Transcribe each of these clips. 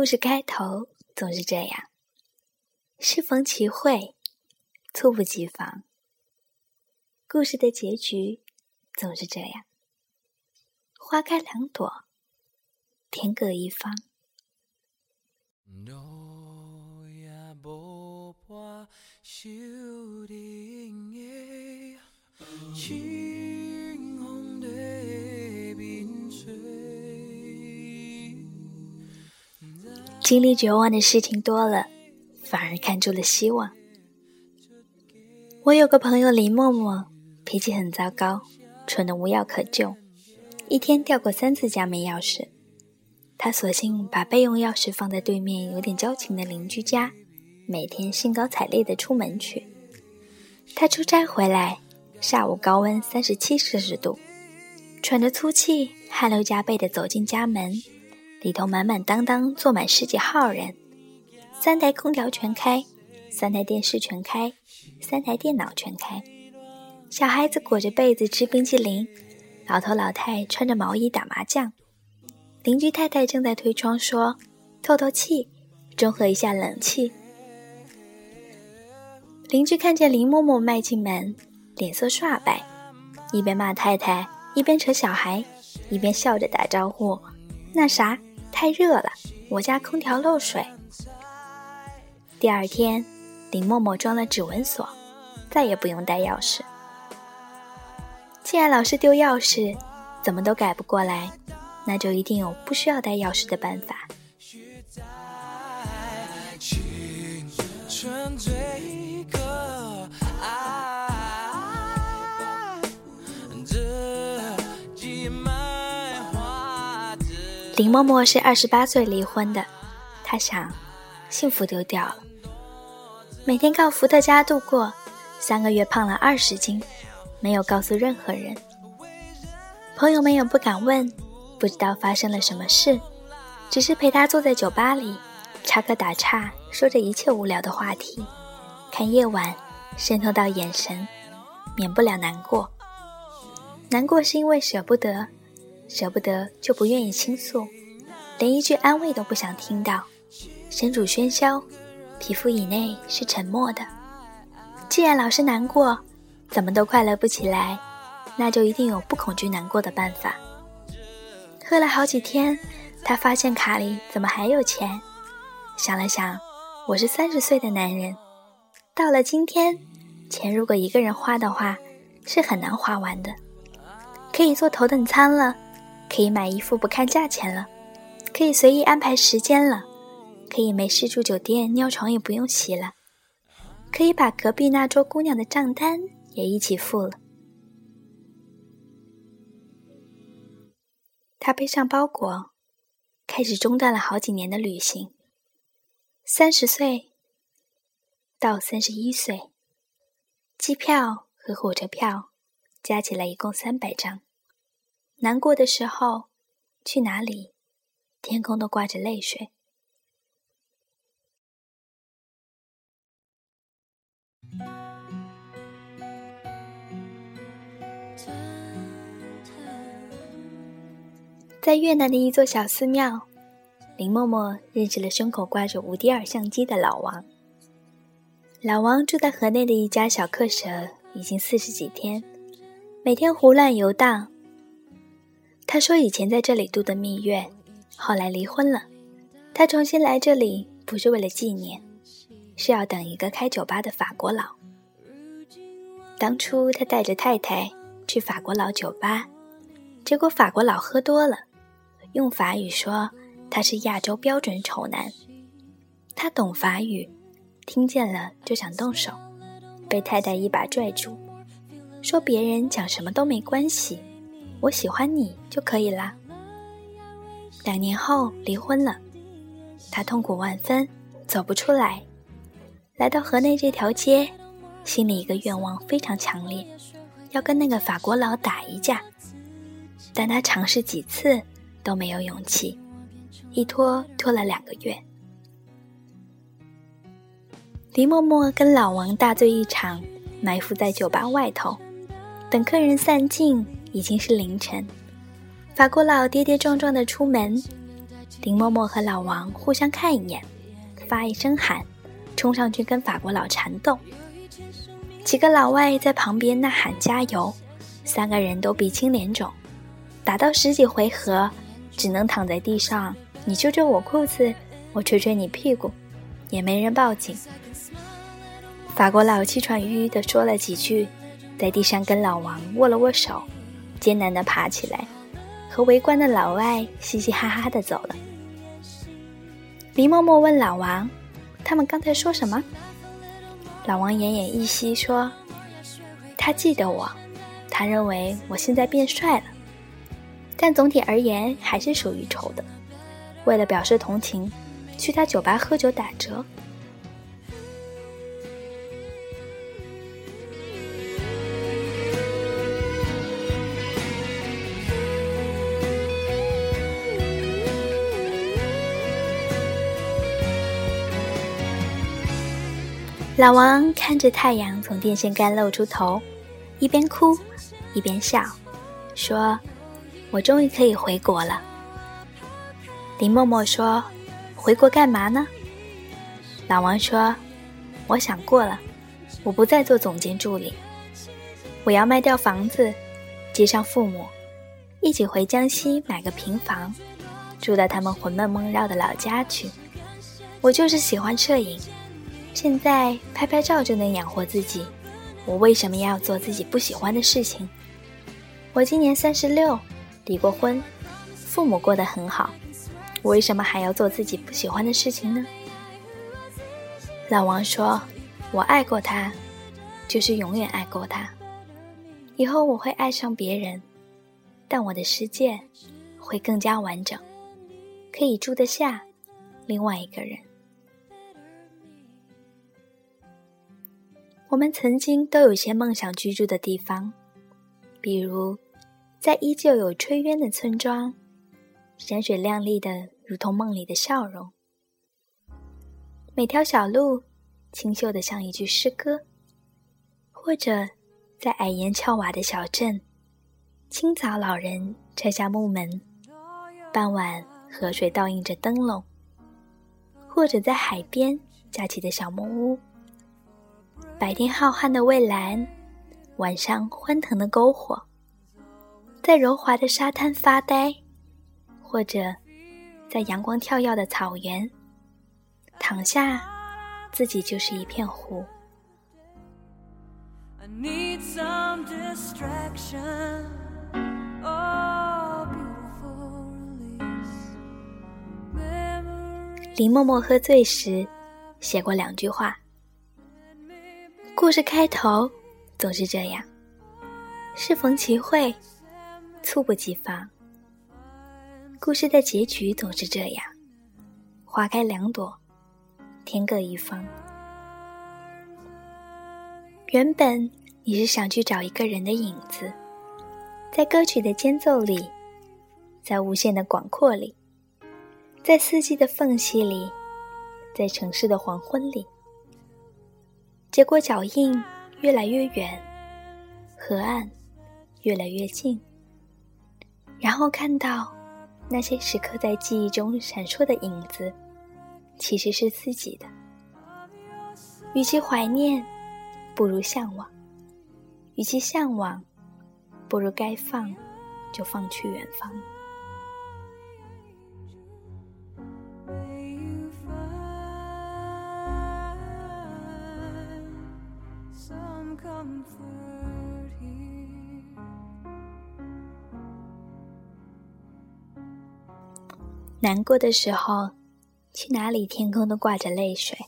故事开头总是这样，适逢其会，猝不及防。故事的结局总是这样，花开两朵，天各一方。经历绝望的事情多了，反而看出了希望。我有个朋友林默默，脾气很糟糕，蠢得无药可救，一天掉过三次家门钥匙。他索性把备用钥匙放在对面有点交情的邻居家，每天兴高采烈地出门去。他出差回来，下午高温三十七摄氏度，喘着粗气，汗流浃背地走进家门。里头满满当当坐满十几号人，三台空调全开，三台电视全开，三台电脑全开。小孩子裹着被子吃冰淇淋，老头老太穿着毛衣打麻将。邻居太太正在推窗说：“透透气，中和一下冷气。”邻居看见林嬷嬷迈进门，脸色煞白，一边骂太太，一边扯小孩，一边笑着打招呼：“那啥。”太热了，我家空调漏水。第二天，林默默装了指纹锁，再也不用带钥匙。既然老是丢钥匙，怎么都改不过来，那就一定有不需要带钥匙的办法。林默默是二十八岁离婚的，她想，幸福丢掉了。每天靠伏特加度过，三个月胖了二十斤，没有告诉任何人。朋友们也不敢问，不知道发生了什么事，只是陪她坐在酒吧里，插科打岔，说着一切无聊的话题，看夜晚渗透到眼神，免不了难过。难过是因为舍不得。舍不得就不愿意倾诉，连一句安慰都不想听到。身处喧嚣，皮肤以内是沉默的。既然老是难过，怎么都快乐不起来，那就一定有不恐惧难过的办法。喝了好几天，他发现卡里怎么还有钱？想了想，我是三十岁的男人，到了今天，钱如果一个人花的话，是很难花完的。可以坐头等舱了。可以买衣服不看价钱了，可以随意安排时间了，可以没事住酒店，尿床也不用洗了，可以把隔壁那桌姑娘的账单也一起付了。他背上包裹，开始中断了好几年的旅行。三十岁到三十一岁，机票和火车票加起来一共三百张。难过的时候，去哪里，天空都挂着泪水。在越南的一座小寺庙，林默默认识了胸口挂着无第二相机的老王。老王住在河内的一家小客舍，已经四十几天，每天胡乱游荡。他说：“以前在这里度的蜜月，后来离婚了。他重新来这里，不是为了纪念，是要等一个开酒吧的法国佬。当初他带着太太去法国佬酒吧，结果法国佬喝多了，用法语说他是亚洲标准丑男。他懂法语，听见了就想动手，被太太一把拽住，说别人讲什么都没关系。”我喜欢你就可以啦。两年后离婚了，他痛苦万分，走不出来。来到河内这条街，心里一个愿望非常强烈，要跟那个法国佬打一架。但他尝试几次都没有勇气，一拖拖了两个月。林默默跟老王大醉一场，埋伏在酒吧外头，等客人散尽。已经是凌晨，法国佬跌跌撞撞的出门，林默默和老王互相看一眼，发一声喊，冲上去跟法国佬缠斗。几个老外在旁边呐喊加油，三个人都鼻青脸肿，打到十几回合，只能躺在地上，你揪揪我裤子，我捶捶你屁股，也没人报警。法国佬气喘吁吁地说了几句，在地上跟老王握了握手，艰难地爬起来，和围观的老外嘻嘻哈哈地走了。林默默问老王：“他们刚才说什么？”老王奄奄一息说：“他记得我，他认为我现在变帅了，但总体而言还是属于丑的。为了表示同情，去他酒吧喝酒打折。”老王看着太阳从电线杆露出头，一边哭一边笑，说：“我终于可以回国了。”林默默说：“回国干嘛呢？”老王说：“我想过了，我不再做总监助理，我要卖掉房子，接上父母，一起回江西买个平房，住到他们魂梦梦绕的老家去。我就是喜欢摄影。”现在拍拍照就能养活自己，我为什么要做自己不喜欢的事情？我今年三十六，离过婚，父母过得很好，我为什么还要做自己不喜欢的事情呢？老王说：“我爱过他，就是永远爱过他。以后我会爱上别人，但我的世界会更加完整，可以住得下另外一个人。”我们曾经都有些梦想居住的地方，比如在依旧有炊烟的村庄，山水亮丽的如同梦里的笑容。每条小路清秀的像一句诗歌，或者在矮檐翘瓦的小镇，清早老人拆下木门，傍晚河水倒映着灯笼，或者在海边架起的小木屋。白天浩瀚的蔚蓝，晚上欢腾的篝火，在柔滑的沙滩发呆，或者在阳光跳跃的草原躺下，自己就是一片湖。林默默喝醉时写过两句话。故事开头总是这样，适逢其会，猝不及防。故事的结局总是这样，花开两朵，天各一方。原本你是想去找一个人的影子，在歌曲的间奏里，在无限的广阔里，在四季的缝隙里，在城市的黄昏里。结果脚印越来越远，河岸越来越近，然后看到那些时刻在记忆中闪烁的影子，其实是自己的。与其怀念，不如向往；与其向往，不如该放就放去远方。难过的时候，去哪里天空都挂着泪水。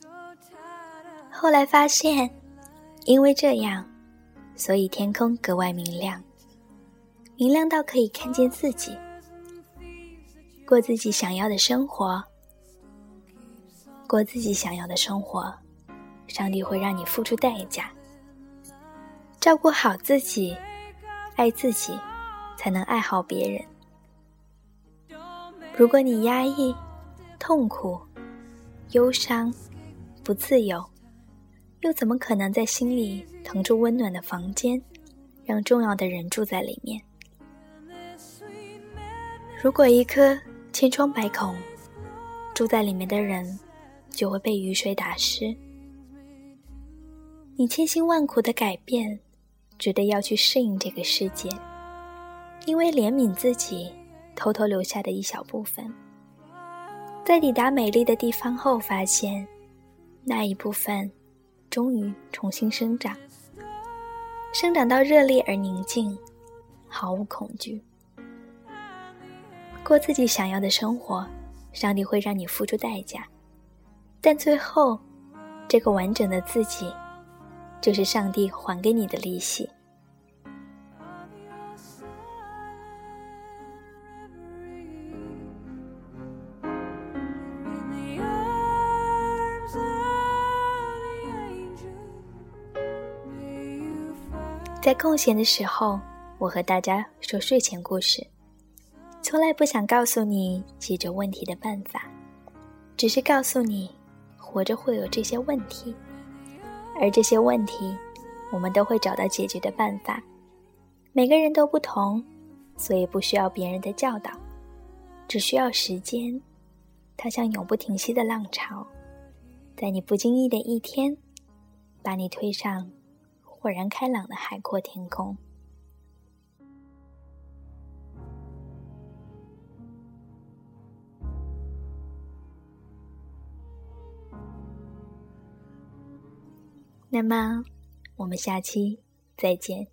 后来发现，因为这样，所以天空格外明亮，明亮到可以看见自己，过自己想要的生活，过自己想要的生活，上帝会让你付出代价。照顾好自己，爱自己，才能爱好别人。如果你压抑、痛苦、忧伤、不自由，又怎么可能在心里腾出温暖的房间，让重要的人住在里面？如果一颗千疮百孔、住在里面的人就会被雨水打湿。你千辛万苦的改变，值得要去适应这个世界，因为怜悯自己偷偷留下的一小部分，在抵达美丽的地方后，发现那一部分终于重新生长，生长到热烈而宁静，毫无恐惧。过自己想要的生活，上帝会让你付出代价，但最后，这个完整的自己，就是上帝还给你的利息。在空闲的时候，我和大家说睡前故事。从来不想告诉你解决问题的办法，只是告诉你，活着会有这些问题，而这些问题，我们都会找到解决的办法。每个人都不同，所以不需要别人的教导，只需要时间。它像永不停息的浪潮，在你不经意的一天，把你推上豁然开朗的海阔天空。那么，我们下期再见。